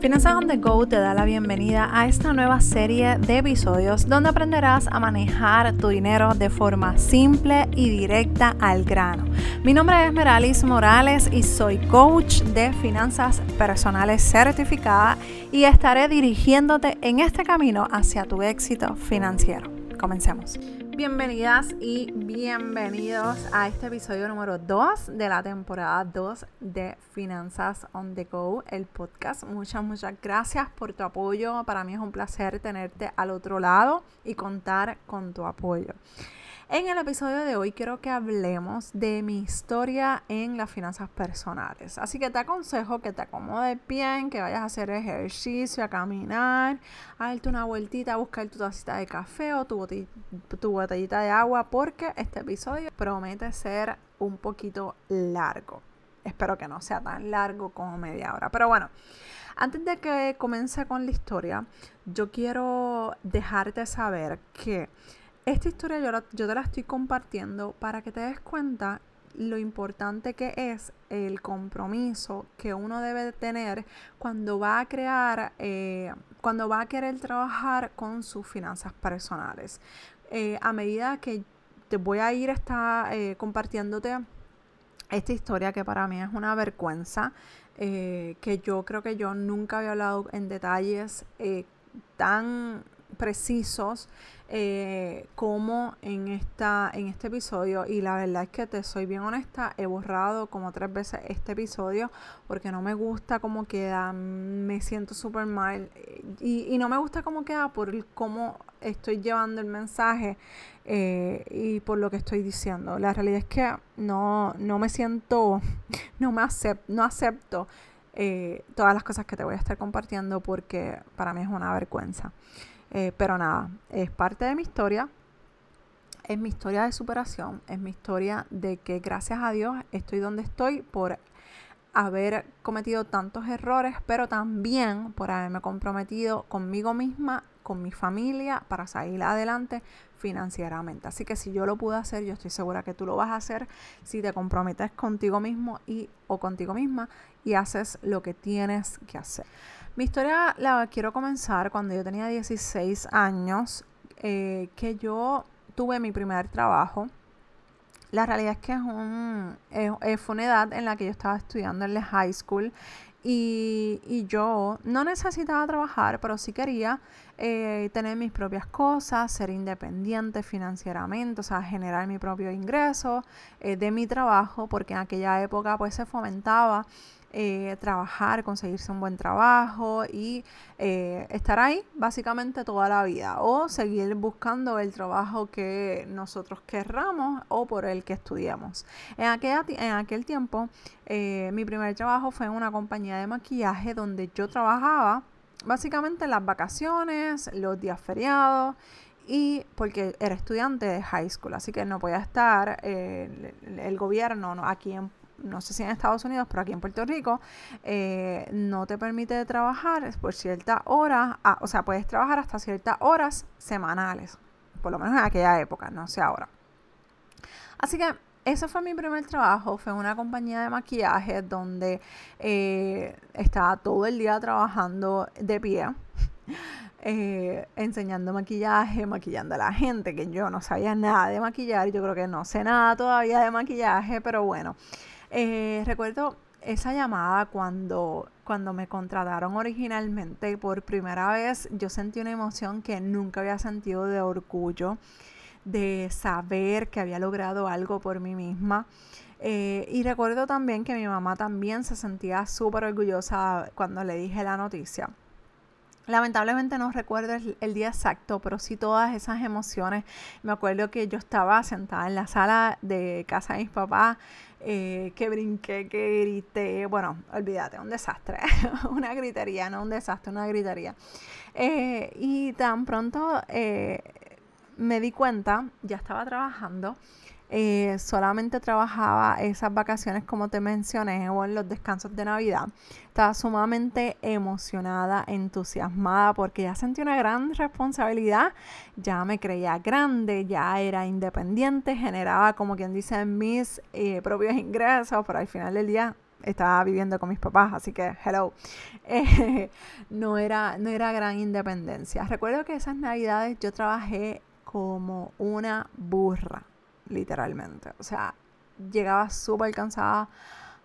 Finanzas on the Go te da la bienvenida a esta nueva serie de episodios donde aprenderás a manejar tu dinero de forma simple y directa al grano. Mi nombre es Meralis Morales y soy coach de finanzas personales certificada y estaré dirigiéndote en este camino hacia tu éxito financiero. Comencemos. Bienvenidas y bienvenidos a este episodio número 2 de la temporada 2 de Finanzas on the Go, el podcast. Muchas, muchas gracias por tu apoyo. Para mí es un placer tenerte al otro lado y contar con tu apoyo. En el episodio de hoy quiero que hablemos de mi historia en las finanzas personales. Así que te aconsejo que te acomodes bien, que vayas a hacer ejercicio, a caminar, a darte una vueltita, a buscar tu tacita de café o tu, tu botellita de agua, porque este episodio promete ser un poquito largo. Espero que no sea tan largo como media hora. Pero bueno, antes de que comience con la historia, yo quiero dejarte saber que esta historia yo, te la estoy compartiendo para que te des cuenta lo importante que es el compromiso que uno debe tener cuando va a crear, eh, cuando va a querer trabajar con sus finanzas personales. Eh, a medida que te voy a ir está, eh, compartiéndote esta historia que para mí es una vergüenza, que yo creo que yo nunca había hablado en detalles tan precisos eh, como en, esta, en este episodio y la verdad es que te soy bien honesta, he borrado como tres veces este episodio porque no me gusta cómo queda, me siento súper mal y, no me gusta cómo queda por cómo estoy llevando el mensaje eh, y por lo que estoy diciendo. La realidad es que no, no me siento, no me acepto, no acepto eh, todas las cosas que te voy a estar compartiendo porque para mí es una vergüenza. Eh, pero nada, es parte de mi historia, es mi historia de superación, es mi historia de que gracias a Dios estoy donde estoy por haber cometido tantos errores, pero también por haberme comprometido conmigo misma, con mi familia, para salir adelante financieramente. Así que si yo lo pude hacer, yo estoy segura que tú lo vas a hacer si te comprometes contigo mismo y o contigo misma y haces lo que tienes que hacer. Mi historia la quiero comenzar cuando yo tenía 16 años, eh, que yo tuve mi primer trabajo. La realidad es que es un, fue una edad en la que yo estaba estudiando en la high school y, yo no necesitaba trabajar, pero sí quería eh, tener mis propias cosas, ser independiente financieramente, o sea, generar mi propio ingreso eh, de mi trabajo, porque en aquella época pues se fomentaba eh, trabajar, conseguirse un buen trabajo y eh, estar ahí básicamente toda la vida o seguir buscando el trabajo que nosotros querramos o por el que estudiamos. En aquel, en aquel tiempo eh, mi primer trabajo fue en una compañía de maquillaje donde yo trabajaba básicamente en las vacaciones, los días feriados y porque era estudiante de high school, así que no podía estar el, gobierno aquí en no sé si en Estados Unidos, pero aquí en Puerto Rico, eh, no te permite trabajar por ciertas horas, o sea, puedes trabajar hasta ciertas horas semanales, por lo menos en aquella época, no sé ahora. Así que ese fue mi primer trabajo, fue una compañía de maquillaje donde eh, estaba todo el día trabajando de pie. Eh, enseñando maquillaje, maquillando a la gente, que yo no sabía nada de maquillar, yo creo que no sé nada todavía de maquillaje, pero bueno, eh, recuerdo esa llamada cuando, cuando me contrataron originalmente por primera vez, yo sentí una emoción que nunca había sentido de orgullo, de saber que había logrado algo por mí misma. Eh, y recuerdo también que mi mamá también se sentía súper orgullosa cuando le dije la noticia. Lamentablemente no recuerdo el, día exacto, pero sí todas esas emociones. Me acuerdo que yo estaba sentada en la sala de casa de mis papás, eh, que brinqué, que grité. Bueno, olvídate, un desastre. una gritería, no un desastre, una gritería. Eh, y tan pronto eh, me di cuenta, ya estaba trabajando eh, solamente trabajaba esas vacaciones como te mencioné o en los descansos de Navidad. Estaba sumamente emocionada, entusiasmada porque ya sentí una gran responsabilidad, ya me creía grande, ya era independiente, generaba como quien dice mis eh, propios ingresos, pero al final del día estaba viviendo con mis papás, así que hello. No, era, no era gran independencia. Recuerdo que esas navidades yo trabajé como una burra, literalmente. O sea, llegaba súper cansada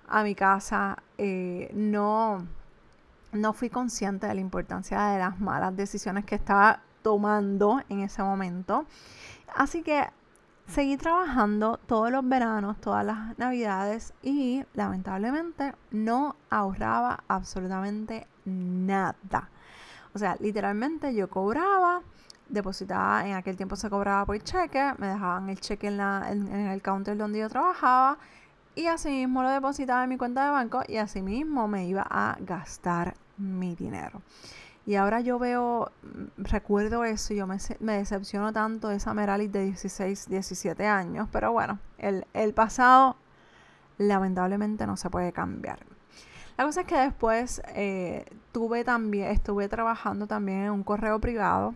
a mi casa. Eh, no, no fui consciente de la importancia de las malas decisiones que estaba tomando en ese momento. Así que seguí trabajando todos los veranos, todas las navidades y lamentablemente no ahorraba absolutamente nada. O sea, literalmente yo cobraba, depositaba, en aquel tiempo se cobraba por cheque, me dejaban el cheque en, la, en, el counter donde yo trabajaba y así mismo lo depositaba en mi cuenta de banco y así mismo me iba a gastar mi dinero. Y ahora yo veo, mm, recuerdo eso y yo me, me decepciono tanto de esa Meralis de 16, 17 años. Pero bueno, el, el pasado lamentablemente no se puede cambiar. La cosa es que después eh, tuve también, estuve trabajando también en un correo privado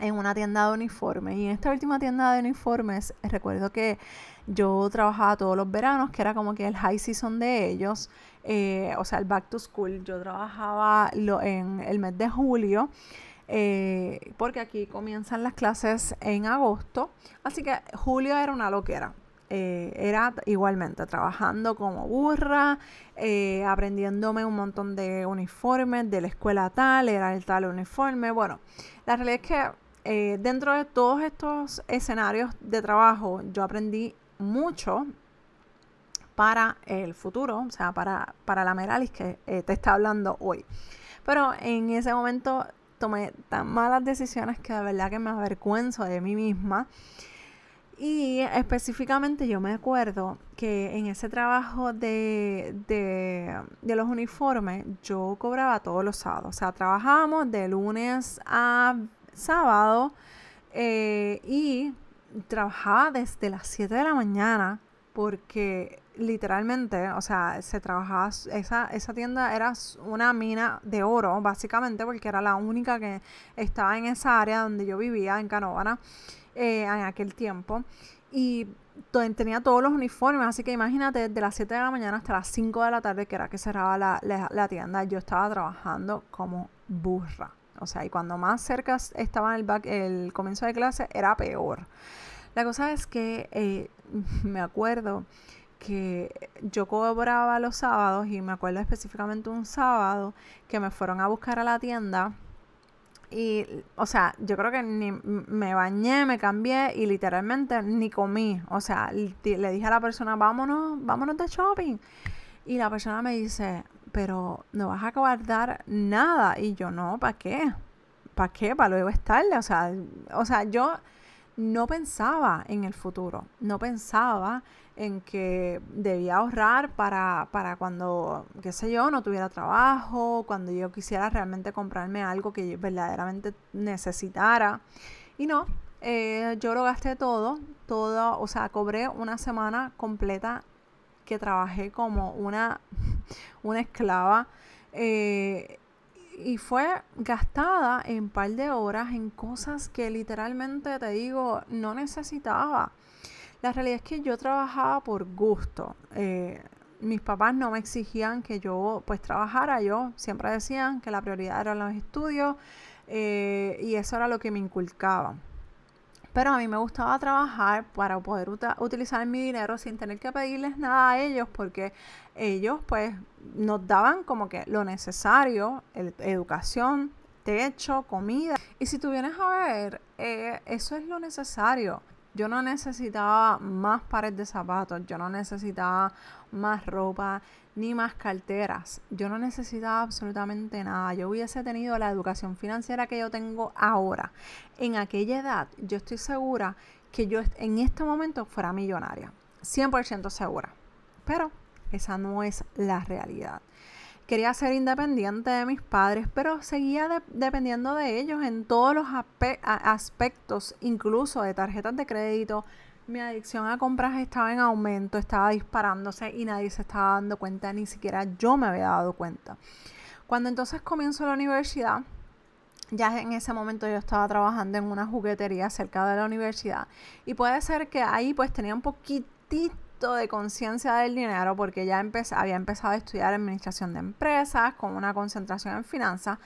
en una tienda de uniformes. Y en esta última tienda de uniformes, recuerdo que yo trabajaba todos los veranos, que era como que el high season de ellos, eh, o sea, el back to school. Yo trabajaba lo, en el mes de julio. Eh, porque aquí comienzan las clases en agosto, así que julio era una loquera. Eh, era igualmente trabajando como burra, aprendiéndome un montón de uniformes de la escuela tal, era el tal uniforme. Bueno, la realidad es que eh, dentro de todos estos escenarios de trabajo, yo aprendí mucho para el futuro, o sea, para, para la Meralis que eh, te está hablando hoy. Pero en ese momento tomé tan malas decisiones que de verdad que me avergüenzo de mí misma. Y específicamente yo me acuerdo que en ese trabajo de, de, de, los uniformes yo cobraba todos los sábados. O sea, trabajábamos de lunes a sábado eh, y trabajaba desde las 7 de la mañana porque literalmente, o sea, se trabajaba, esa, esa tienda era una mina de oro, básicamente, porque era la única que estaba en esa área donde yo vivía, en Canóvana, eh, en aquel tiempo. Y tenía todos los uniformes, así que imagínate, desde las 7 de la mañana hasta las 5 de la tarde, que era que cerraba la, la tienda, yo estaba trabajando como burra. O sea, y cuando más cerca estaba el, back, el comienzo de clase, era peor. La cosa es que eh, me acuerdo que yo cobraba los sábados y me acuerdo específicamente un sábado que me fueron a buscar a la tienda y, o sea, yo creo que ni me bañé, me cambié y literalmente ni comí. O sea, le dije a la persona, vámonos, vámonos de shopping. Y la persona me dice, pero no vas a guardar nada. Y yo, no, ¿para qué? ¿Para qué? Para luego estarle. O sea, o sea, yo no pensaba en el futuro, no pensaba en que debía ahorrar para, para cuando, qué sé yo, no tuviera trabajo, cuando yo quisiera realmente comprarme algo que verdaderamente necesitara. Y no, eh, yo lo gasté todo, todo, o sea, cobré una semana completa que trabajé como una, una esclava. Eh, y fue gastada en un par de horas en cosas que literalmente te digo no necesitaba. La realidad es que yo trabajaba por gusto. Eh, mis papás no me exigían que yo pues trabajara, yo siempre decían que la prioridad eran los estudios eh, y eso era lo que me inculcaba. Pero a mí me gustaba trabajar para poder utilizar mi dinero sin tener que pedirles nada a ellos porque ellos pues nos daban como que lo necesario, educación, techo, comida. Y si tú vienes a ver, eh, eso es lo necesario. Yo no necesitaba más pares de zapatos, yo no necesitaba más ropa, ni más carteras. Yo no necesitaba absolutamente nada. Yo hubiese tenido la educación financiera que yo tengo ahora. En aquella edad, yo estoy segura que yo en este momento fuera millonaria. 100% segura. Pero esa no es la realidad. Quería ser independiente de mis padres, pero seguía dependiendo de ellos en todos los aspectos, incluso de tarjetas de crédito, mi adicción a compras estaba en aumento, estaba disparándose y nadie se estaba dando cuenta, ni siquiera yo me había dado cuenta. Cuando entonces comienzo la universidad, ya en ese momento yo estaba trabajando en una juguetería cerca de la universidad y puede ser que ahí pues tenía un poquitito de conciencia del dinero porque ya había empezado a estudiar administración de empresas con una concentración en finanzas,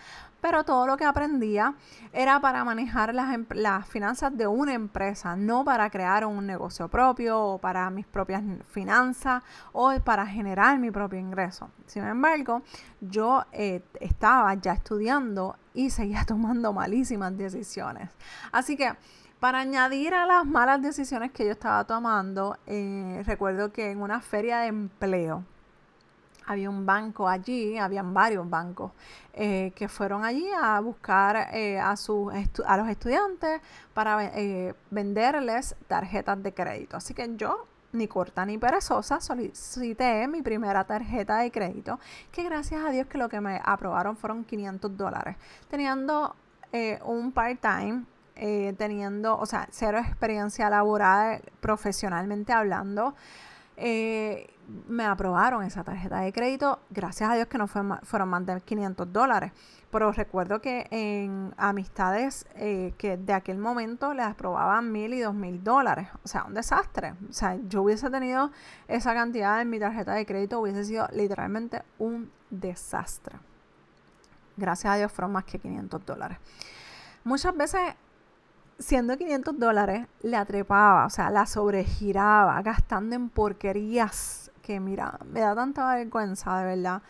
pero todo lo que aprendía era para manejar las, em, las, finanzas de una empresa, no para crear un negocio propio o para mis propias finanzas o para generar mi propio ingreso. Sin embargo, yo eh, estaba ya estudiando y seguía tomando malísimas decisiones. Así que para añadir a las malas decisiones que yo estaba tomando, eh, recuerdo que en una feria de empleo, había un banco allí, habían varios bancos eh, que fueron allí a buscar eh, a, sus a los estudiantes para eh, venderles tarjetas de crédito. Así que yo, ni corta ni perezosa, solicité mi primera tarjeta de crédito, que gracias a Dios que lo que me aprobaron fueron 500 dólares, teniendo un part-time teniendo, o sea, cero experiencia laboral profesionalmente hablando. Eh, me aprobaron esa tarjeta de crédito, gracias a Dios que no fue fueron más de 500 dólares, pero recuerdo que en amistades eh, que de aquel momento les aprobaban mil y dos mil dólares, o sea, un desastre, o sea, yo hubiese tenido esa cantidad en mi tarjeta de crédito, hubiese sido literalmente un desastre. Gracias a Dios fueron más que 500 dólares. Muchas veces siendo 500 dólares, le atrepaba, o sea, la sobregiraba, gastando en porquerías que, mira, me da tanta vergüenza, de verdad,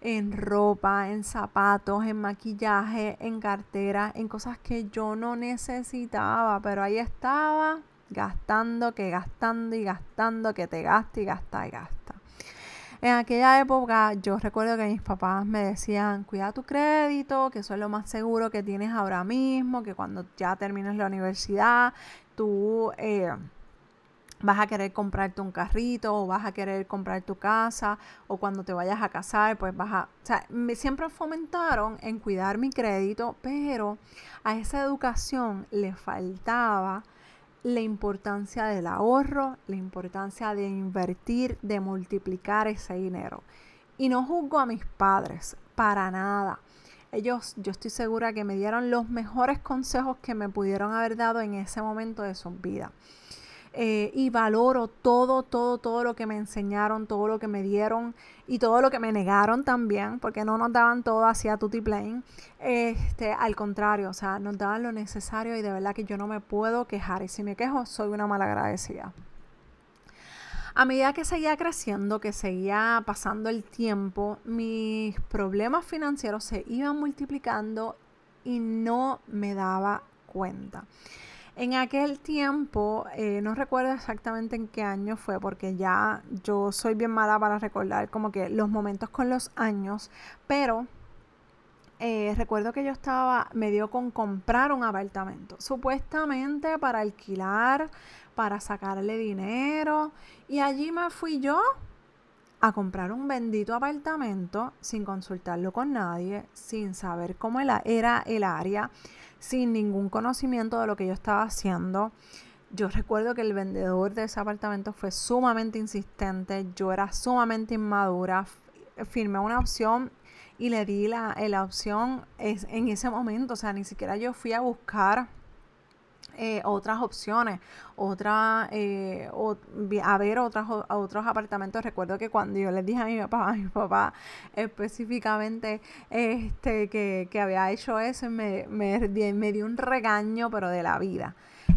en ropa, en zapatos, en maquillaje, en cartera, en cosas que yo no necesitaba, pero ahí estaba gastando, que gastando y gastando, que te gasta y gasta y gasta. En aquella época yo recuerdo que mis papás me decían, cuida tu crédito, que eso es lo más seguro que tienes ahora mismo, que cuando ya termines la universidad, tú eh, vas a querer comprarte un carrito o vas a querer comprar tu casa o cuando te vayas a casar, pues vas a... O sea, me siempre fomentaron en cuidar mi crédito, pero a esa educación le faltaba la importancia del ahorro, la importancia de invertir, de multiplicar ese dinero. Y no juzgo a mis padres, para nada. Ellos, yo estoy segura que me dieron los mejores consejos que me pudieron haber dado en ese momento de su vida. Eh, y valoro todo, todo, todo lo que me enseñaron, todo lo que me dieron y todo lo que me negaron también, porque no nos daban todo hacia tutti plain. Este, al contrario, o sea, nos daban lo necesario y de verdad que yo no me puedo quejar. Y si me quejo, soy una malagradecida. A medida que seguía creciendo, que seguía pasando el tiempo, mis problemas financieros se iban multiplicando y no me daba cuenta. En aquel tiempo, eh, no recuerdo exactamente en qué año fue, porque ya yo soy bien mala para recordar como que los momentos con los años, pero eh, recuerdo que yo estaba, me dio con comprar un apartamento, supuestamente para alquilar, para sacarle dinero, y allí me fui yo a comprar un bendito apartamento sin consultarlo con nadie, sin saber cómo era el área sin ningún conocimiento de lo que yo estaba haciendo. Yo recuerdo que el vendedor de ese apartamento fue sumamente insistente, yo era sumamente inmadura, firmé una opción y le di la, la opción en ese momento, o sea, ni siquiera yo fui a buscar eh, otras opciones, otra, eh, a ver otros, otros apartamentos. Recuerdo que cuando yo les dije a mi papá, a mi papá específicamente este, que, que había hecho eso, me, me, me dio un regaño, pero de la vida.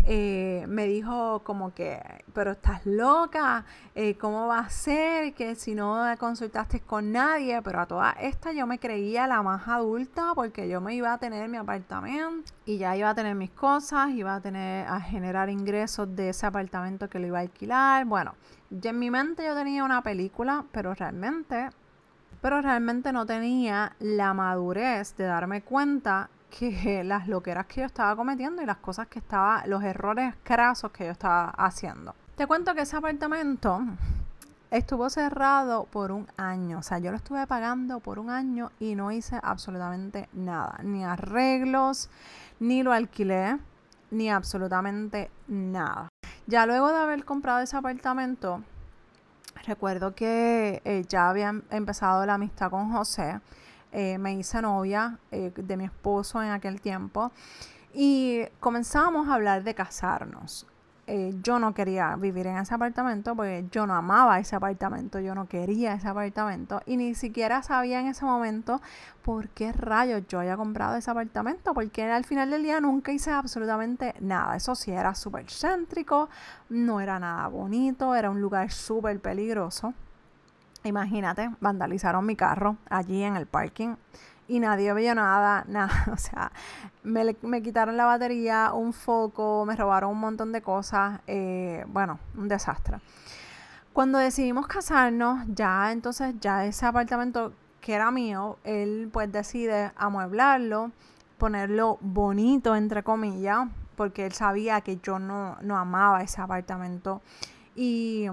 Eh, me dijo como que, pero estás loca, eh, ¿cómo va a ser que si no consultaste con nadie? Pero a toda esta yo me creía la más adulta porque yo me iba a tener mi apartamento y ya iba a tener mis cosas, iba a tener a generar ingresos de ese apartamento que lo iba a alquilar. Bueno, ya en mi mente yo tenía una película, pero realmente pero realmente no tenía la madurez de darme cuenta que las loqueras que yo estaba cometiendo y las cosas que estaba, los errores crasos que yo estaba haciendo. Te cuento que ese apartamento estuvo cerrado por un año, o sea, yo lo estuve pagando por un año y no hice absolutamente nada, ni arreglos, ni lo alquilé, ni absolutamente nada. Ya luego de haber comprado ese apartamento, recuerdo que eh, ya había empezado la amistad con José eh, me hice novia eh, de mi esposo en aquel tiempo y comenzamos a hablar de casarnos. eh, yo no quería vivir en ese apartamento porque yo no amaba ese apartamento, yo no quería ese apartamento y ni siquiera sabía en ese momento por qué rayos yo había comprado ese apartamento, porque al final del día nunca hice absolutamente nada. Eso sí, era súper céntrico, no era nada bonito, era un lugar súper peligroso. Imagínate, vandalizaron mi carro allí en el parking y nadie vio nada, nada, o sea, me, quitaron la batería, un foco, me robaron un montón de cosas, eh, bueno, un desastre. Cuando decidimos casarnos, ya entonces, ya ese apartamento que era mío, él pues decide amueblarlo, ponerlo bonito, entre comillas, porque él sabía que yo no, no amaba ese apartamento y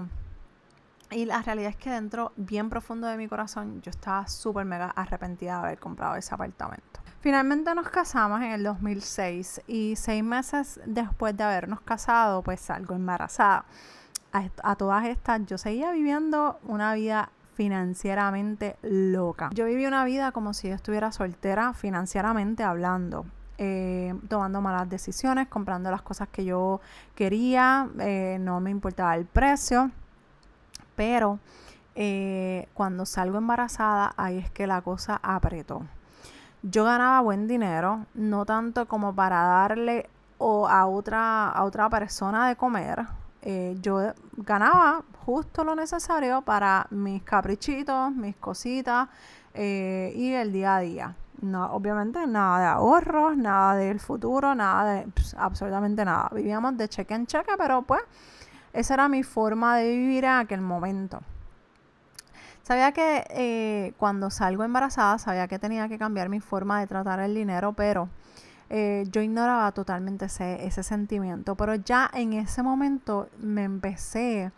y la realidad es que dentro, bien profundo de mi corazón, yo estaba súper mega arrepentida de haber comprado ese apartamento. Finalmente nos casamos en el 2006 y seis meses después de habernos casado, pues salgo embarazada. A, todas estas, yo seguía viviendo una vida financieramente loca. Yo viví una vida como si yo estuviera soltera financieramente hablando. Eh, tomando malas decisiones, comprando las cosas que yo quería, eh, no me importaba el precio pero eh, cuando salgo embarazada, ahí es que la cosa apretó. Yo ganaba buen dinero, no tanto como para darle o a otra, a otra persona de comer. Eh, yo ganaba justo lo necesario para mis caprichitos, mis cositas eh, y el día a día. No, obviamente nada de ahorros, nada del futuro, nada de absolutamente nada. Vivíamos de cheque en cheque, pero pues esa era mi forma de vivir en aquel momento. Sabía que eh, cuando salgo embarazada, sabía que tenía que cambiar mi forma de tratar el dinero, pero eh, yo ignoraba totalmente ese, ese sentimiento. Pero ya en ese momento me empecé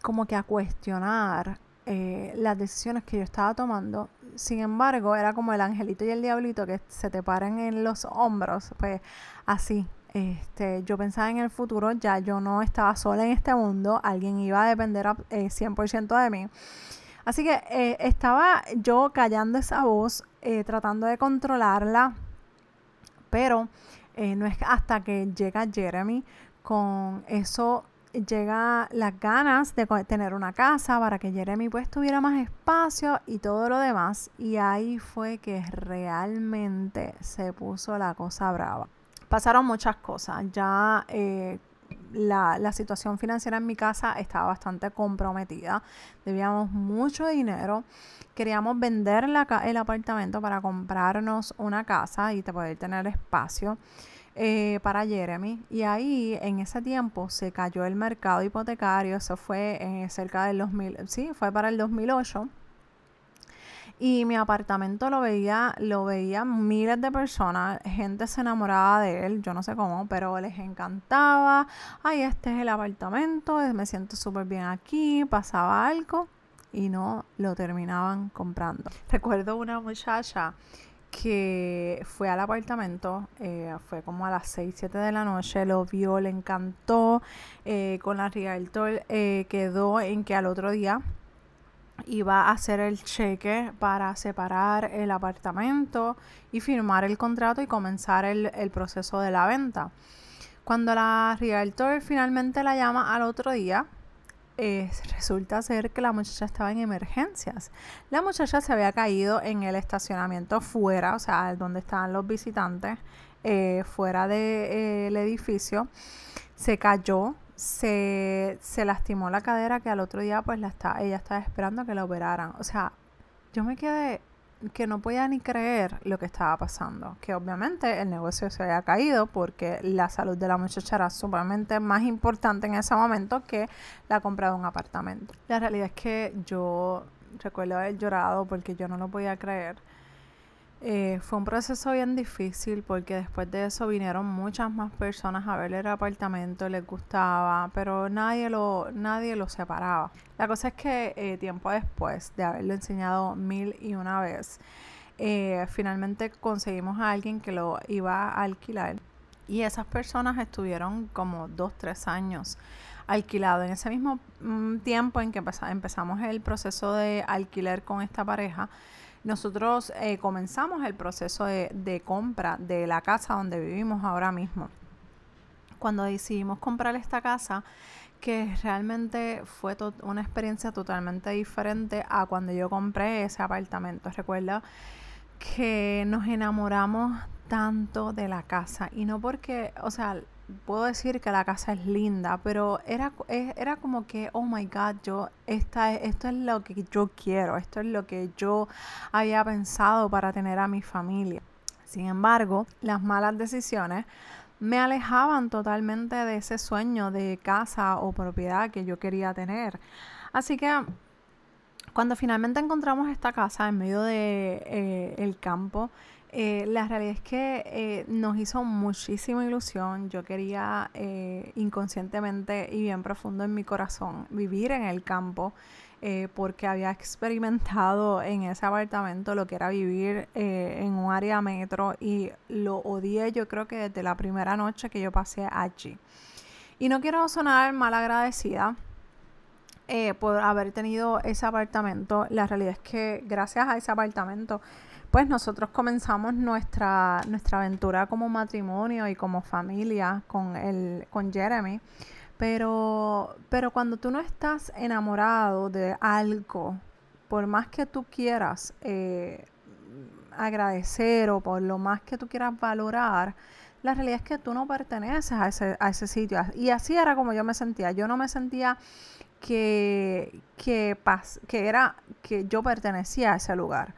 como que a cuestionar eh, las decisiones que yo estaba tomando. Sin embargo, era como el angelito y el diablito que se te paran en los hombros, pues así, este, yo pensaba en el futuro, ya yo no estaba sola en este mundo, alguien iba a depender 100% eh, de mí. Así que eh, estaba yo callando esa voz, eh, tratando de controlarla, pero no es hasta que llega Jeremy con eso llega las ganas de tener una casa para que Jeremy pues tuviera más espacio y todo lo demás y ahí fue que realmente se puso la cosa brava pasaron muchas cosas. Ya eh, la, situación financiera en mi casa estaba bastante comprometida. Debíamos mucho dinero. Queríamos vender el apartamento para comprarnos una casa y poder tener espacio. Eh, para Jeremy y ahí en ese tiempo se cayó el mercado hipotecario, eso fue en cerca del 2000, sí, fue para el 2008 y mi apartamento lo veía, lo veía miles de personas, gente se enamoraba de él, yo no sé cómo, pero les encantaba, ay, este es el apartamento, me siento súper bien aquí, pasaba algo y no lo terminaban comprando. Recuerdo una muchacha que fue al apartamento, eh, fue como a las 6, 7 de la noche, lo vio, le encantó, eh, con la realtor eh, quedó en que al otro día iba a hacer el cheque para separar el apartamento y firmar el contrato y comenzar el, proceso de la venta. Cuando la realtor finalmente la llama al otro día, eh, resulta ser que la muchacha estaba en emergencias. La muchacha se había caído en el estacionamiento fuera, o sea, donde estaban los visitantes, eh, fuera del edificio. Se cayó, se, se lastimó la cadera que al otro día pues la está, ella estaba esperando que la operaran. O sea, yo me quedé que no podía ni creer lo que estaba pasando. Que obviamente el negocio se había caído porque la salud de la muchacha era sumamente más importante en ese momento que la compra de un apartamento. La realidad es que yo recuerdo haber llorado porque yo no lo podía creer. Eh, fue un proceso bien difícil porque después de eso vinieron muchas más personas a ver el apartamento, les gustaba, pero nadie lo, nadie lo separaba. La cosa es que eh, tiempo después de haberlo enseñado mil y una vez, eh, finalmente conseguimos a alguien que lo iba a alquilar y esas personas estuvieron como dos, tres años alquilado. En ese mismo mm, tiempo en que empezamos el proceso de alquiler con esta pareja, nosotros eh, comenzamos el proceso de, compra de la casa donde vivimos ahora mismo. cuando decidimos comprar esta casa, que realmente fue una experiencia totalmente diferente a cuando yo compré ese apartamento. Recuerda que nos enamoramos tanto de la casa y no porque, o sea, puedo decir que la casa es linda, pero era, era como que, oh my God, yo, esta, esto es lo que yo quiero, esto es lo que yo había pensado para tener a mi familia. Sin embargo, las malas decisiones me alejaban totalmente de ese sueño de casa o propiedad que yo quería tener. Así que cuando finalmente encontramos esta casa en medio de eh, el campo, eh, la realidad es que eh, nos hizo muchísima ilusión. Yo quería inconscientemente y bien profundo en mi corazón vivir en el campo. Eh, porque había experimentado en ese apartamento lo que era vivir eh, en un área metro y lo odié yo creo que desde la primera noche que yo pasé allí. Y no quiero sonar mal agradecida eh, por haber tenido ese apartamento. La realidad es que gracias a ese apartamento, pues nosotros comenzamos nuestra, nuestra aventura como matrimonio y como familia con, el, con Jeremy. Pero, pero cuando tú no estás enamorado de algo, por más que tú quieras eh, agradecer o por lo más que tú quieras valorar, la realidad es que tú no perteneces a ese, a ese sitio. Y así era como yo me sentía. Yo no me sentía que, que, que, era, que yo pertenecía a ese lugar.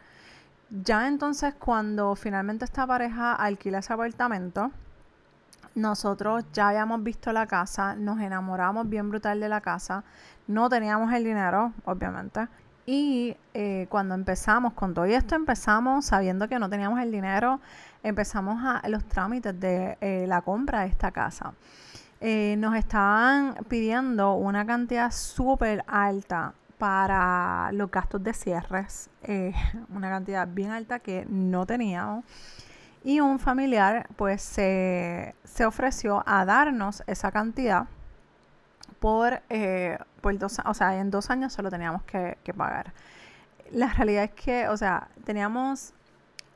Ya entonces cuando finalmente esta pareja alquila ese apartamento, nosotros ya habíamos visto la casa, nos enamoramos bien brutal de la casa, no teníamos el dinero, obviamente. Y eh, cuando empezamos, con todo esto empezamos sabiendo que no teníamos el dinero, empezamos a los trámites de eh, la compra de esta casa. Eh, nos estaban pidiendo una cantidad súper alta para los gastos de cierres, una cantidad bien alta que no teníamos y un familiar pues se, ofreció a darnos esa cantidad por, eh, por dos, o sea, en dos años solo teníamos que, pagar. La realidad es que, o sea, teníamos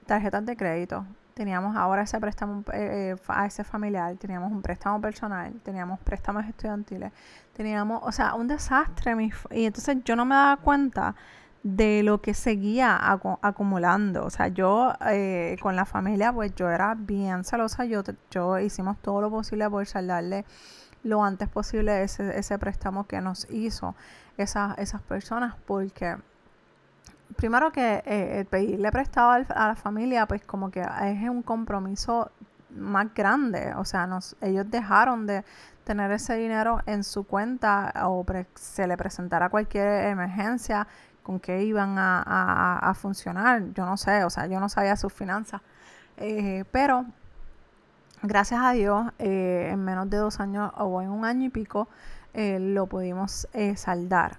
tarjetas de crédito, teníamos ahora ese préstamo eh, a ese familiar, teníamos un préstamo personal, teníamos préstamos estudiantiles, teníamos, o sea, un desastre. y entonces yo no me daba cuenta de lo que seguía acumulando. O sea, yo eh, con la familia, pues yo era bien celosa. Yo, yo hicimos todo lo posible por saldarle lo antes posible ese, ese préstamo que nos hizo esas, esas personas, porque primero que eh, pedirle prestado a la familia, pues como que es un compromiso más grande. O sea, ellos dejaron de tener ese dinero en su cuenta o se le presentara cualquier emergencia con qué iban a, funcionar. Yo no sé, o sea, yo no sabía sus finanzas. Eh, pero gracias a Dios, eh, en menos de dos años o en un año y pico, eh, lo pudimos saldar.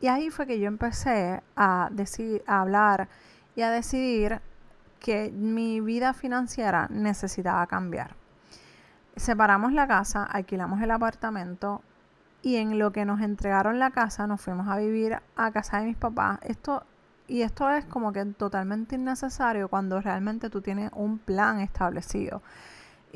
Y ahí fue que yo empecé a, decir, a hablar y a decidir que mi vida financiera necesitaba cambiar. Separamos la casa, alquilamos el apartamento, y en lo que nos entregaron la casa nos fuimos a vivir a casa de mis papás. Esto y esto es como que totalmente innecesario cuando realmente tú tienes un plan establecido.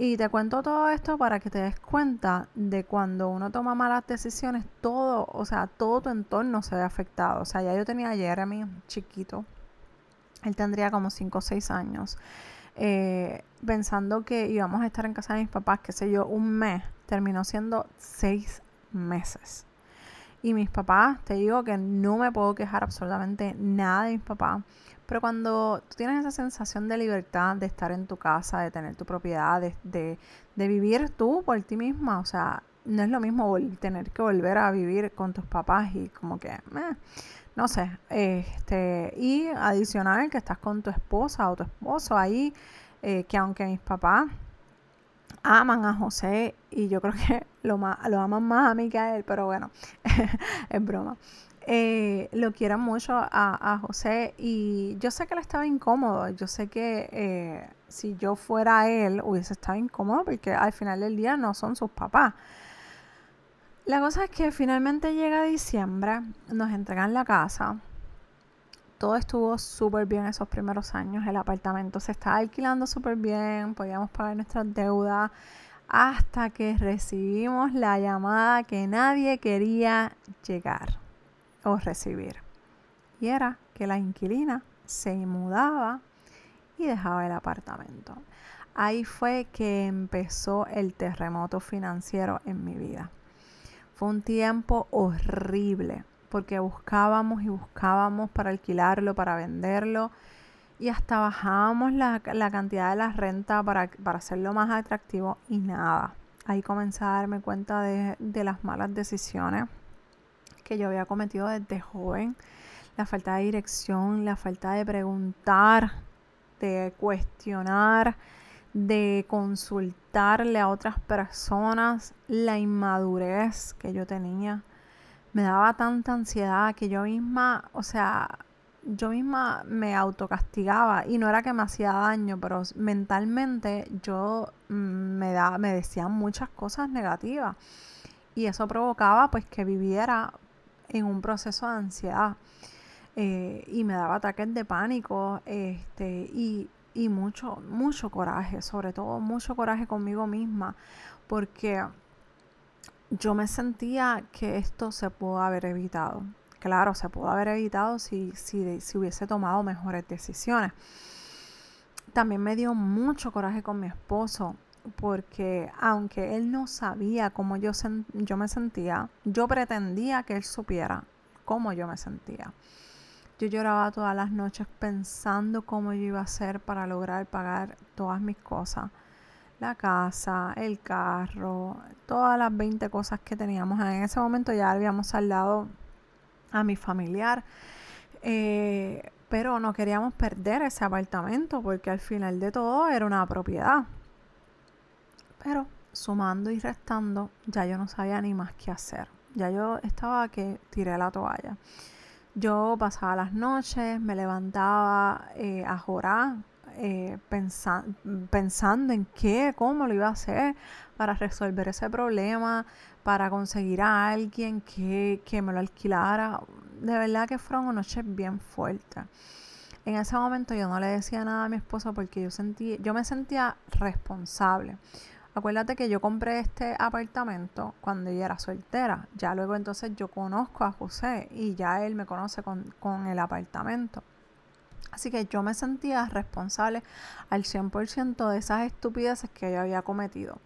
Y te cuento todo esto para que te des cuenta de cuando uno toma malas decisiones, todo, o sea, todo tu entorno se ve afectado. O sea, ya yo tenía a Jeremy chiquito, él tendría como 5 o 6 años, eh, pensando que íbamos a estar en casa de mis papás, qué sé yo, un mes, terminó siendo 6 meses. Y mis papás, te digo que no me puedo quejar absolutamente nada de mis papás. Pero cuando tú tienes esa sensación de libertad, de estar en tu casa, de tener tu propiedad, de, vivir tú por ti misma, o sea, no es lo mismo tener que volver a vivir con tus papás y como que, eh, no sé, este, y adicional que estás con tu esposa o tu esposo ahí, eh, que aunque mis papás aman a José y yo creo que lo, lo aman más a mí que a él, pero bueno, es broma. Eh, lo quieren mucho a, José y yo sé que él estaba incómodo, yo sé que eh, si yo fuera él hubiese estado incómodo porque al final del día no son sus papás. La cosa es que finalmente llega diciembre, nos entregan la casa, todo estuvo súper bien esos primeros años. El apartamento se estaba alquilando súper bien, podíamos pagar nuestras deudas. hasta que recibimos la llamada que nadie quería llegar o recibir. Y era que la inquilina se mudaba y dejaba el apartamento. Ahí fue que empezó el terremoto financiero en mi vida. Fue un tiempo horrible porque buscábamos y buscábamos para alquilarlo, para venderlo y hasta bajábamos la, cantidad de la renta para, hacerlo más atractivo y nada. Ahí comencé a darme cuenta de, de las malas decisiones que yo había cometido desde joven, la falta de dirección, la falta de preguntar, de cuestionar, de consultarle a otras personas, la inmadurez que yo tenía. Me daba tanta ansiedad que yo misma, o sea, yo misma me autocastigaba y no era que me hacía daño, pero mentalmente yo mm, me, da, me decían muchas cosas negativas y eso provocaba pues que viviera en un proceso de ansiedad eh, y me daba ataques de pánico este, y, y mucho, mucho coraje, sobre todo mucho coraje conmigo misma porque yo me sentía que esto se pudo haber evitado claro, se pudo haber evitado si, si, si hubiese tomado mejores decisiones. También me dio mucho coraje con mi esposo porque aunque él no sabía cómo yo, yo me sentía, yo pretendía que él supiera cómo yo me sentía. Yo lloraba todas las noches pensando cómo yo iba a hacer para lograr pagar todas mis cosas. La casa, el carro, todas las 20 cosas que teníamos. En ese momento ya habíamos saldado a mi familiar. Eh, pero no queríamos perder ese apartamento porque al final de todo era una propiedad. Pero sumando y restando, ya yo no sabía ni más qué hacer. Ya yo estaba que tiré la toalla. Yo pasaba las noches, me levantaba eh, a jorar, eh, pensando en qué, cómo lo iba a hacer para resolver ese problema, para conseguir a alguien que, me lo alquilara. De verdad que fueron noches bien fuertes. En ese momento yo no le decía nada a mi esposo porque yo, sentí, yo me sentía responsable. Acuérdate que yo compré este apartamento cuando ella era soltera. Ya luego entonces yo conozco a José y ya él me conoce con, con el apartamento. Así que yo me sentía responsable al 100% de esas estupideces que yo había cometido.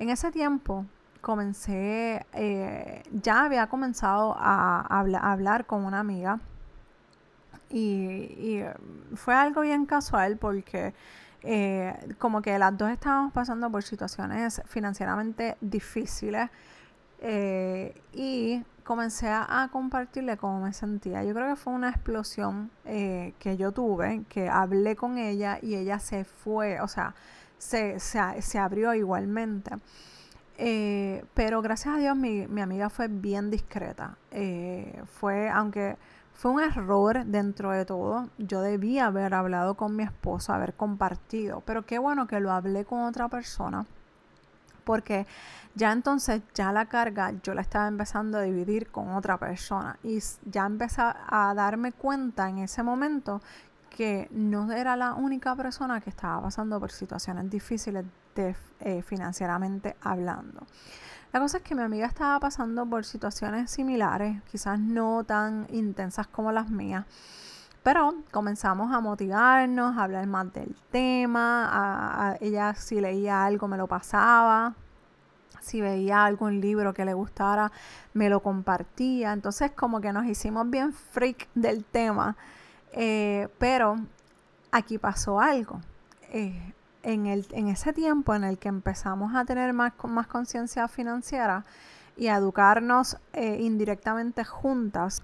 En ese tiempo comencé, eh, ya había comenzado a, hablar con una amiga y, fue algo bien casual porque eh, como que las dos estábamos pasando por situaciones financieramente difíciles eh, y comencé a, compartirle cómo me sentía. Yo creo que fue una explosión que yo tuve, que hablé con ella y ella se fue, o sea, se, se abrió igualmente. Eh, pero gracias a Dios mi, amiga fue bien discreta. Eh, fue, aunque fue un error dentro de todo, yo debía haber hablado con mi esposo, haber compartido. Pero qué bueno que lo hablé con otra persona. Porque ya entonces, ya la carga yo la estaba empezando a dividir con otra persona. Y ya empecé a darme cuenta en ese momento que no era la única persona que estaba pasando por situaciones difíciles eh, financieramente hablando. La cosa es que mi amiga estaba pasando por situaciones similares, quizás no tan intensas como las mías, pero comenzamos a motivarnos, a hablar más del tema, ella si leía algo me lo pasaba, si veía algún libro que le gustara me lo compartía, entonces como que nos hicimos bien freak del tema eh, pero aquí pasó algo. Eh, en, el, en ese tiempo en el que empezamos a tener más, más conciencia financiera y a educarnos eh, indirectamente juntas,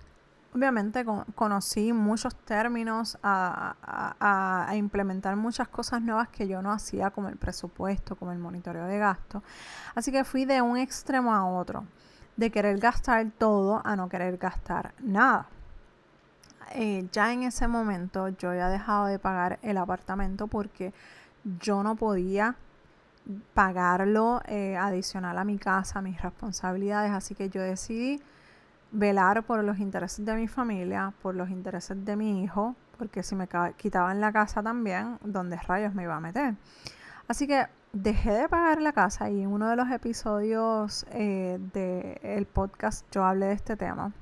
obviamente conocí muchos términos, a, a, implementar muchas cosas nuevas que yo no hacía, como el presupuesto, como el monitoreo de gasto. Así que fui de un extremo a otro, de querer gastar todo a no querer gastar nada. Eh, ya en ese momento yo había dejado de pagar el apartamento porque yo no podía pagarlo eh, adicional a mi casa, a mis responsabilidades, así que yo decidí velar por los intereses de mi familia, por los intereses de mi hijo, porque si me quitaban la casa también, ¿dónde rayos me iba a meter? Así que dejé de pagar la casa y en uno de los episodios eh, del podcast yo hablé de este tema.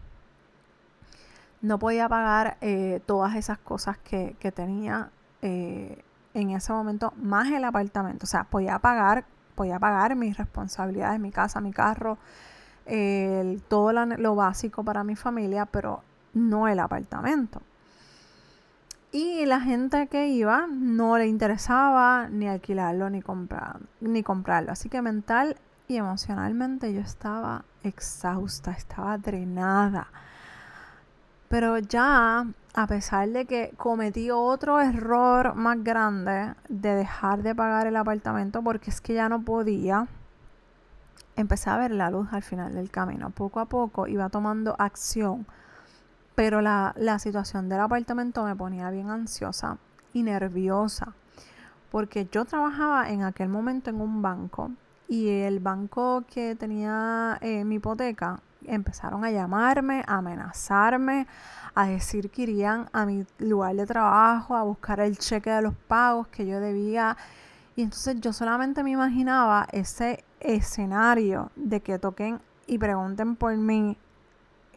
No podía pagar eh, todas esas cosas que, tenía eh, en ese momento, más el apartamento. O sea, podía pagar, podía pagar mis responsabilidades, mi casa, mi carro, todo lo básico para mi familia, pero no el apartamento. Y la gente que iba no le interesaba ni alquilarlo ni, ni comprarlo. Así que mental y emocionalmente yo estaba exhausta, estaba drenada. Pero ya, a pesar de que cometí otro error más grande de dejar de pagar el apartamento porque es que ya no podía, empecé a ver la luz al final del camino. Poco a poco iba tomando acción pero la, situación del apartamento me ponía bien ansiosa y nerviosa, porque yo trabajaba en aquel momento en un banco y el banco que tenía eh, mi hipoteca empezaron a llamarme, a amenazarme, a decir que irían a mi lugar de trabajo a buscar el cheque de los pagos que yo debía. Y entonces yo solamente me imaginaba ese escenario de que toquen y pregunten por mí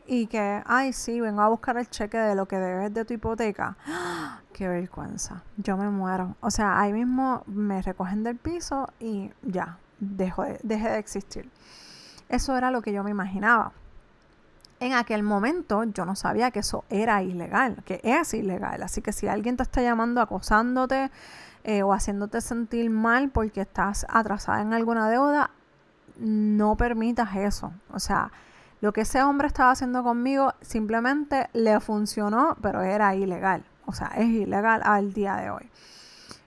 y que, ay, sí, vengo a buscar el cheque de lo que debes de tu hipoteca. ¡Qué vergüenza! Yo me muero. O sea, ahí mismo me recogen del piso y ya, dejo de, dejé de existir. Eso era lo que yo me imaginaba. En aquel momento yo no sabía que eso era ilegal, que es ilegal. Así que si alguien te está llamando, acosándote eh, o haciéndote sentir mal porque estás atrasada en alguna deuda, no permitas eso. O sea, lo que ese hombre estaba haciendo conmigo simplemente le funcionó, pero era ilegal. O sea, es ilegal al día de hoy.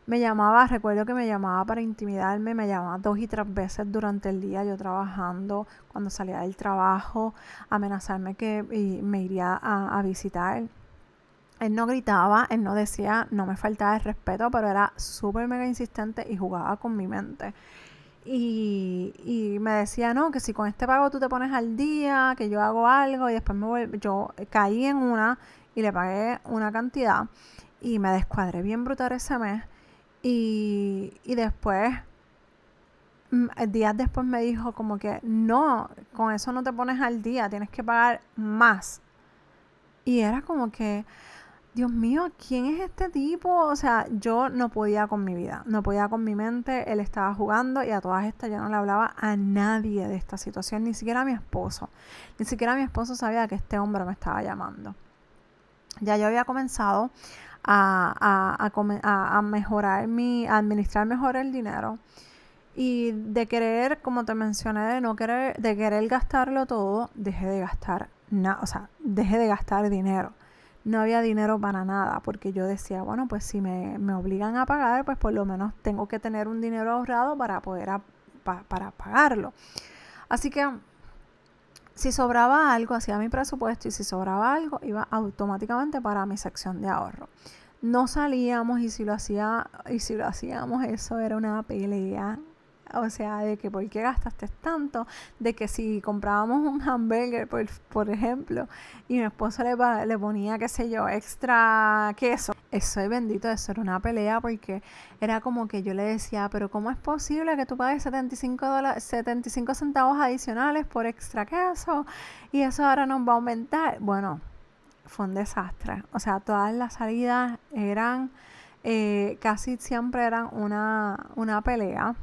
Me llamaba, recuerdo que me llamaba para intimidarme, me llamaba dos y tres veces durante el día yo trabajando, cuando salía del trabajo, amenazarme que me iría a, visitar. Él no gritaba, él no decía, no me faltaba el respeto, pero era súper mega insistente y jugaba con mi mente. Y, me decía, no, que si con este pago tú te pones al día, que yo hago algo y después me yo caí en una y le pagué una cantidad y me descuadré bien brutal ese mes. Y, y después, mm, días después me dijo como que no, con eso no te pones al día, tienes que pagar más. Y era como que, Dios mío, ¿quién es este tipo? O sea, yo no podía con mi vida, no podía con mi mente, él estaba jugando y a todas estas yo no le hablaba a nadie de esta situación, ni siquiera a mi esposo. Ni siquiera mi esposo sabía que este hombre me estaba llamando. Ya yo había comenzado a, a, a mejorar mi, a administrar mejor el dinero y de querer, como te mencioné, de no querer, de querer gastarlo todo, dejé de gastar nada, o sea, dejé de gastar dinero no había dinero para nada, porque yo decía, bueno, pues si me, obligan a pagar, pues por lo menos tengo que tener un dinero ahorrado para poder para pagarlo. Así que si sobraba algo, hacía mi presupuesto y si sobraba algo, iba automáticamente para mi sección de ahorro. No salíamos y si lo hacía, y si lo hacíamos, eso era una pelea o sea, de que por qué gastaste tanto, de que si comprábamos un hamburger, por, por ejemplo, y mi esposo le, le ponía, qué sé yo, extra queso. Eso es bendito, eso era una pelea porque era como que yo le decía, pero ¿cómo es posible que tú pagues 75, 75 centavos adicionales por extra queso y eso ahora nos va a aumentar? Bueno, fue un desastre. O sea, todas las salidas eran, eh, casi siempre eran una, una pelea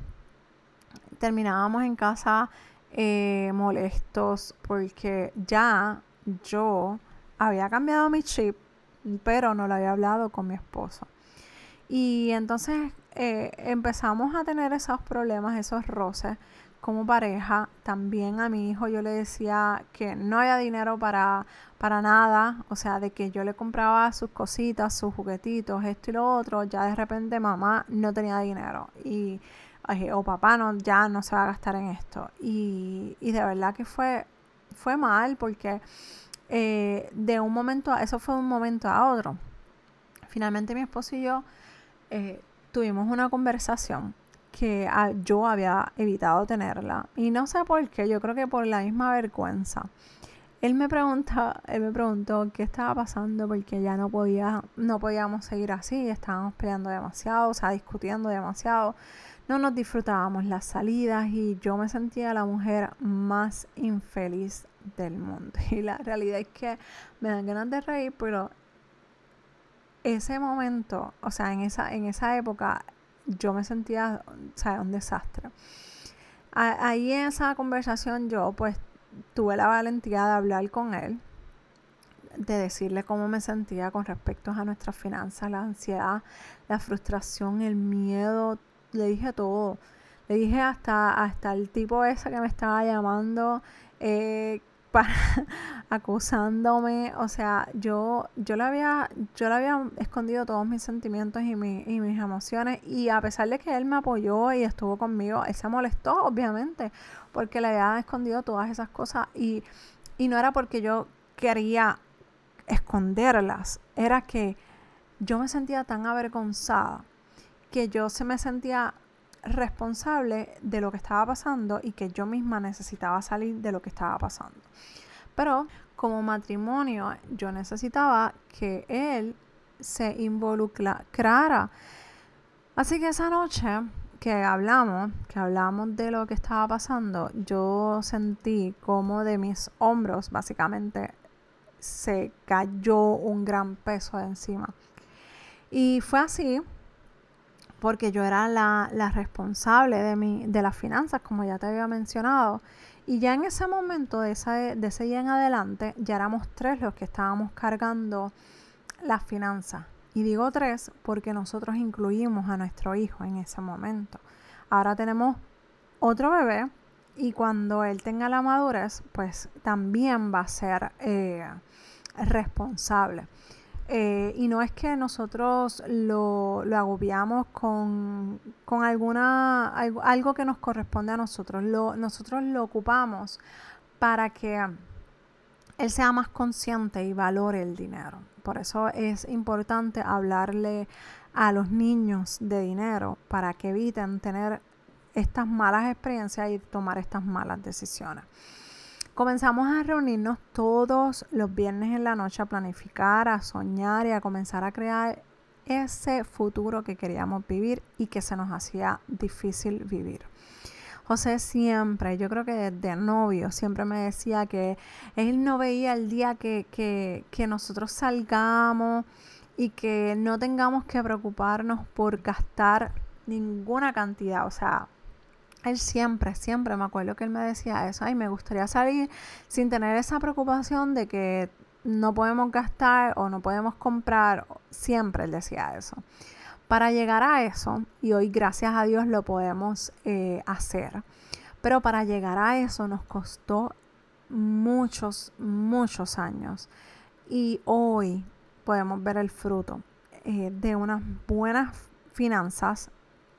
terminábamos en casa eh, molestos porque ya yo había cambiado mi chip, pero no lo había hablado con mi esposo. Y entonces eh, empezamos a tener esos problemas, esos roces como pareja. También a mi hijo yo le decía que no había dinero para, para nada, o sea, de que yo le compraba sus cositas, sus juguetitos, esto y lo otro. Ya de repente mamá no tenía dinero. Y o papá no, ya no se va a gastar en esto. Y, de verdad que fue, fue mal porque eh, de un momento a, eso fue un momento a otro. Finalmente mi esposo y yo eh, tuvimos una conversación que ah, yo había evitado tenerla. Y no sé por qué, yo creo que por la misma vergüenza. Él me preguntó, él me preguntó qué estaba pasando porque ya no podía, no podíamos seguir así, estábamos peleando demasiado, o sea, discutiendo demasiado, no nos disfrutábamos las salidas y yo me sentía la mujer más infeliz del mundo. Y la realidad es que me dan ganas de reír, pero ese momento, o sea, en esa, en esa época, yo me sentía, o sea, un desastre. Ahí en esa conversación yo pues tuve la valentía de hablar con él, de decirle cómo me sentía con respecto a nuestras finanzas, la ansiedad, la frustración, el miedo, le dije todo. Le dije hasta, hasta el tipo ese que me estaba llamando, eh, acusándome. O sea, yo, yo, le había, yo le había escondido todos mis sentimientos y, y mis emociones. Y a pesar de que él me apoyó y estuvo conmigo, él se molestó, obviamente, porque le había escondido todas esas cosas. Y, y no era porque yo quería esconderlas, era que yo me sentía tan avergonzada que yo se me sentía responsable de lo que estaba pasando y que yo misma necesitaba salir de lo que estaba pasando. Pero como matrimonio yo necesitaba que él se involucrara. Así que esa noche que hablamos, que hablamos de lo que estaba pasando, yo sentí como de mis hombros básicamente se cayó un gran peso de encima. Y fue así porque yo era la, responsable de, mi, de las finanzas, como ya te había mencionado. Y ya en ese momento, de, de ese día en adelante, ya éramos tres los que estábamos cargando las finanzas. Y digo tres porque nosotros incluimos a nuestro hijo en ese momento. Ahora tenemos otro bebé y cuando él tenga la madurez, pues también va a ser eh, responsable. Eh, y no es que nosotros lo, agobiamos con, alguna, algo, que nos corresponde a nosotros. Lo, nosotros lo ocupamos para que él sea más consciente y valore el dinero. Por eso es importante hablarle a los niños de dinero para que eviten tener estas malas experiencias y tomar estas malas decisiones. Comenzamos a reunirnos todos los viernes en la noche a planificar, a soñar y a comenzar a crear ese futuro que queríamos vivir y que se nos hacía difícil vivir. José siempre, yo creo que desde novio, siempre me decía que él no veía el día que, que, que nosotros salgamos y que no tengamos que preocuparnos por gastar ninguna cantidad. O sea, él siempre, siempre me acuerdo que él me decía eso, ay, me gustaría salir sin tener esa preocupación de que no podemos gastar o no podemos comprar, siempre él decía eso. Para llegar a eso, y hoy gracias a Dios lo podemos eh, hacer, pero para llegar a eso nos costó muchos, muchos años. Y hoy podemos ver el fruto eh, de unas buenas finanzas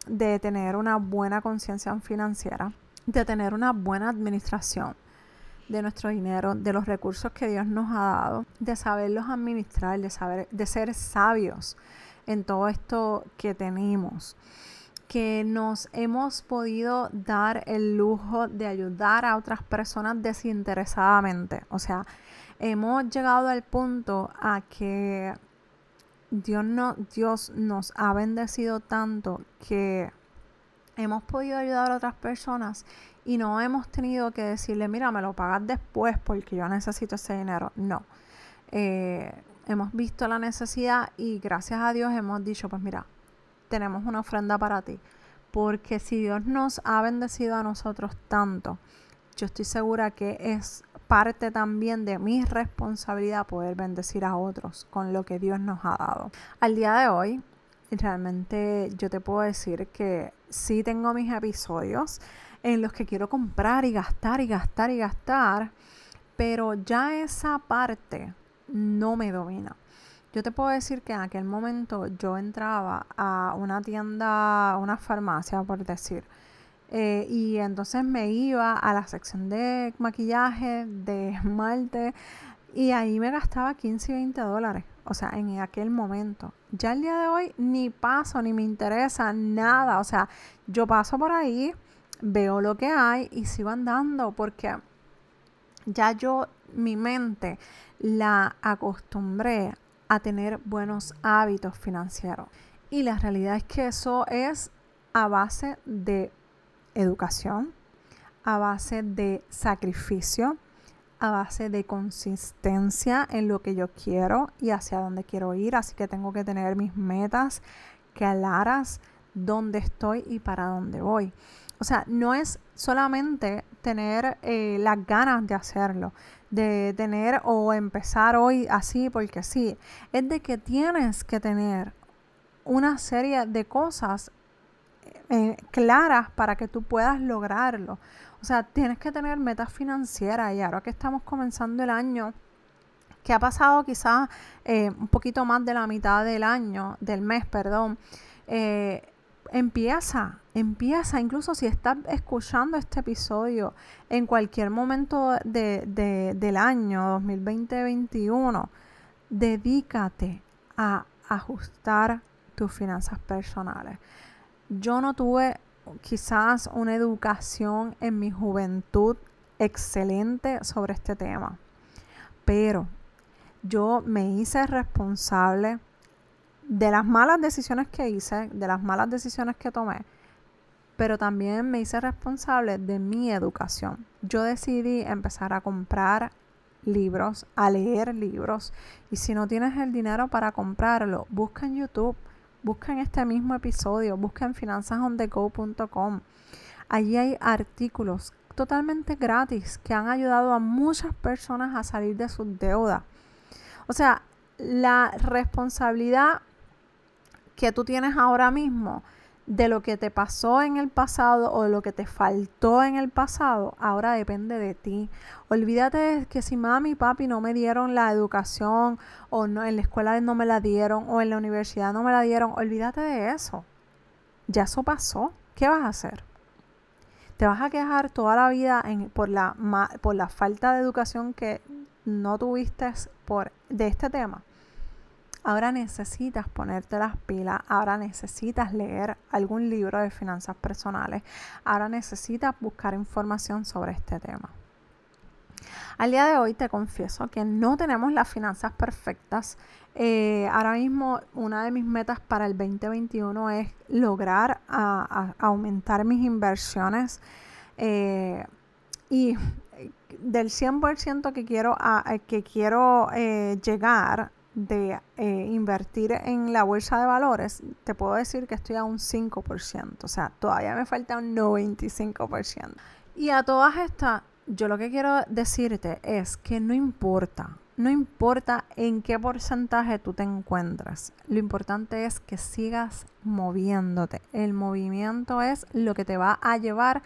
de tener una buena conciencia financiera, de tener una buena administración de nuestro dinero, de los recursos que Dios nos ha dado, de saberlos administrar, de saber, de ser sabios en todo esto que tenemos que nos hemos podido dar el lujo de ayudar a otras personas desinteresadamente. O sea, hemos llegado al punto a que Dios, no, Dios nos ha bendecido tanto que hemos podido ayudar a otras personas y no hemos tenido que decirle, mira, me lo pagas después porque yo necesito ese dinero. No. Eh, hemos visto la necesidad y gracias a Dios hemos dicho, pues mira, tenemos una ofrenda para ti. Porque si Dios nos ha bendecido a nosotros tanto, yo estoy segura que es parte también de mi responsabilidad poder bendecir a otros con lo que Dios nos ha dado. Al día de hoy, realmente yo te puedo decir que sí tengo mis episodios en los que quiero comprar y gastar y gastar y gastar, pero ya esa parte no me domina. Yo te puedo decir que en aquel momento yo entraba a una tienda, una farmacia, por decir, eh, y entonces me iba a la sección de maquillaje, de esmalte, y ahí me gastaba 15 y 20 dólares. O sea, en aquel momento. Ya el día de hoy ni paso, ni me interesa nada. O sea, yo paso por ahí, veo lo que hay y sigo andando porque ya yo mi mente la acostumbré a tener buenos hábitos financieros. Y la realidad es que eso es a base de educación, a base de sacrificio, a base de consistencia en lo que yo quiero y hacia dónde quiero ir. Así que tengo que tener mis metas claras, dónde estoy y para dónde voy. O sea, no es solamente tener eh, las ganas de hacerlo, de tener o empezar hoy así porque sí. Es de que tienes que tener una serie de cosas eh, claras para que tú puedas lograrlo. O sea, tienes que tener metas financieras y ahora que estamos comenzando el año, que ha pasado quizás eh, un poquito más de la mitad del año, del mes, perdón, eh, empieza, empieza, incluso si estás escuchando este episodio en cualquier momento del año 2020-2021, dedícate a ajustar tus finanzas personales. Yo no tuve quizás una educación en mi juventud excelente sobre este tema, pero yo me hice responsable de las malas decisiones que hice, de las malas decisiones que tomé, pero también me hice responsable de mi educación. Yo decidí empezar a comprar libros, a leer libros, y si no tienes el dinero para comprarlo, busca en YouTube Busquen este mismo episodio, busquen finanzasondego.com. Allí hay artículos totalmente gratis que han ayudado a muchas personas a salir de sus deudas. O sea, la responsabilidad que tú tienes ahora mismo de lo que te pasó en el pasado o de lo que te faltó en el pasado, ahora depende de ti. Olvídate de que si mami y papi no me dieron la educación o no, en la escuela no me la dieron o en la universidad no me la dieron, olvídate de eso. Ya eso pasó. ¿Qué vas a hacer? ¿Te vas a quejar toda la vida por, la, por la falta de educación que no tuviste por, de este tema? Ahora necesitas ponerte las pilas, ahora necesitas leer algún libro de finanzas personales, ahora necesitas buscar información sobre este tema. Al día de hoy te confieso que no tenemos las finanzas perfectas. Eh, ahora mismo una de mis metas para el 2021 es lograr aumentar mis inversiones eh, y del 100% que quiero, que quiero eh, llegar de eh, invertir en la bolsa de valores, te puedo decir que estoy a un 5%, o sea, todavía me falta un 95%. Y a todas estas, yo lo que quiero decirte es que no importa, no importa en qué porcentaje tú te encuentras, lo importante es que sigas moviéndote. El movimiento es lo que te va a llevar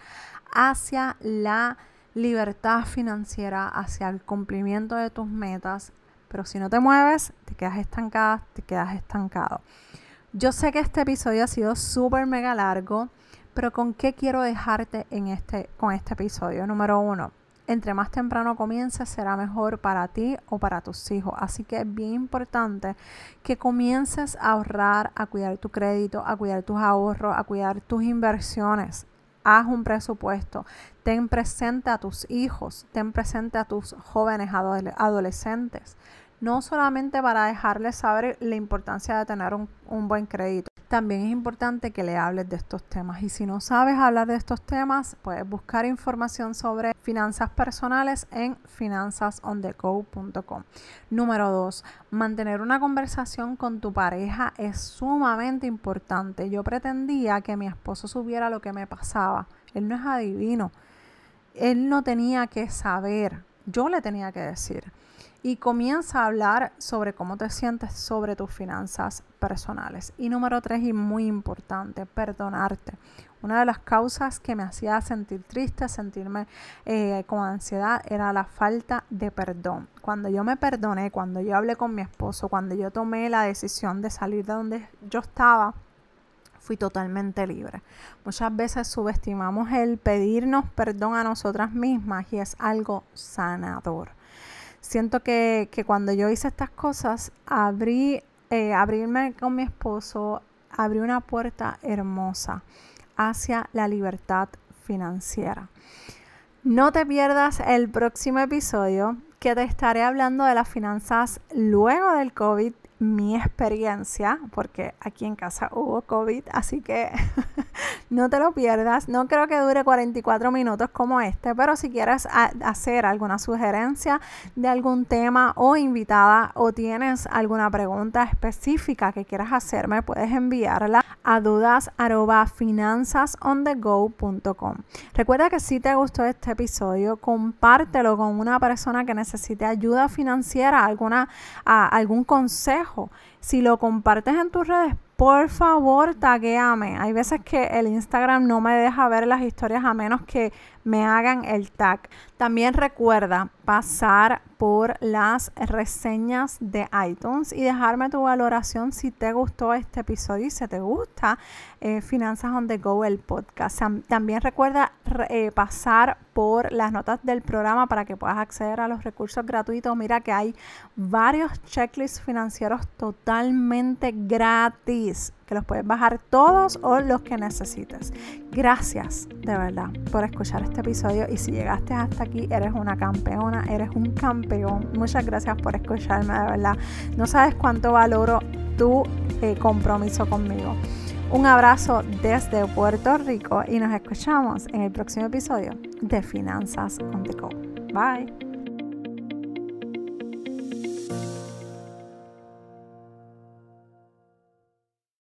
hacia la libertad financiera, hacia el cumplimiento de tus metas pero si no te mueves, te quedas estancada, te quedas estancado. Yo sé que este episodio ha sido súper mega largo, pero ¿con qué quiero dejarte en este, con este episodio? Número uno, entre más temprano comiences será mejor para ti o para tus hijos. Así que es bien importante que comiences a ahorrar, a cuidar tu crédito, a cuidar tus ahorros, a cuidar tus inversiones. Haz un presupuesto, ten presente a tus hijos, ten presente a tus jóvenes adolescentes no solamente para dejarles saber la importancia de tener un, buen crédito. También es importante que le hables de estos temas y si no sabes hablar de estos temas, puedes buscar información sobre finanzas personales en finanzasontheco.com. Número dos, mantener una conversación con tu pareja es sumamente importante. Yo pretendía que mi esposo supiera lo que me pasaba. Él no es adivino. Él no tenía que saber. Yo le tenía que decir y comienza a hablar sobre cómo te sientes sobre tus finanzas personales. Y número tres, y muy importante, perdonarte. Una de las causas que me hacía sentir triste, sentirme eh, con ansiedad, era la falta de perdón. Cuando yo me perdoné, cuando yo hablé con mi esposo, cuando yo tomé la decisión de salir de donde yo estaba, fui totalmente libre. Muchas veces subestimamos el pedirnos perdón a nosotras mismas y es algo sanador siento que, cuando yo hice estas cosas, abrí, eh, abrirme con mi esposo, abrí una puerta hermosa hacia la libertad financiera. No te pierdas el próximo episodio que te estaré hablando de las finanzas luego del COVID mi experiencia, porque aquí en casa hubo COVID, así que no te lo pierdas. No creo que dure 44 minutos como este, pero si quieres hacer alguna sugerencia de algún tema o invitada o tienes alguna pregunta específica que quieras hacerme, puedes enviarla a dudas@finanzasonthego.com. Recuerda que si te gustó este episodio, compártelo con una persona que necesite ayuda financiera, alguna, algún consejo si lo compartes en tus redes, por favor, taguéame. Hay veces que el Instagram no me deja ver las historias a menos que me hagan el tag. También recuerda pasar por las reseñas de iTunes y dejarme tu valoración si te gustó este episodio y si te gusta eh, Finanzas on the Go, el podcast. También recuerda eh, pasar por las notas del programa para que puedas acceder a los recursos gratuitos. Mira que hay varios checklists financieros totalmente gratis que los puedes bajar todos o los que necesites. Gracias de verdad por escuchar este episodio y si llegaste hasta aquí eres una campeona, eres un campeón. Muchas gracias por escucharme de verdad. No sabes cuánto valoro tu eh, compromiso conmigo. Un abrazo desde Puerto Rico y nos escuchamos en el próximo episodio de Finanzas on the. Bye.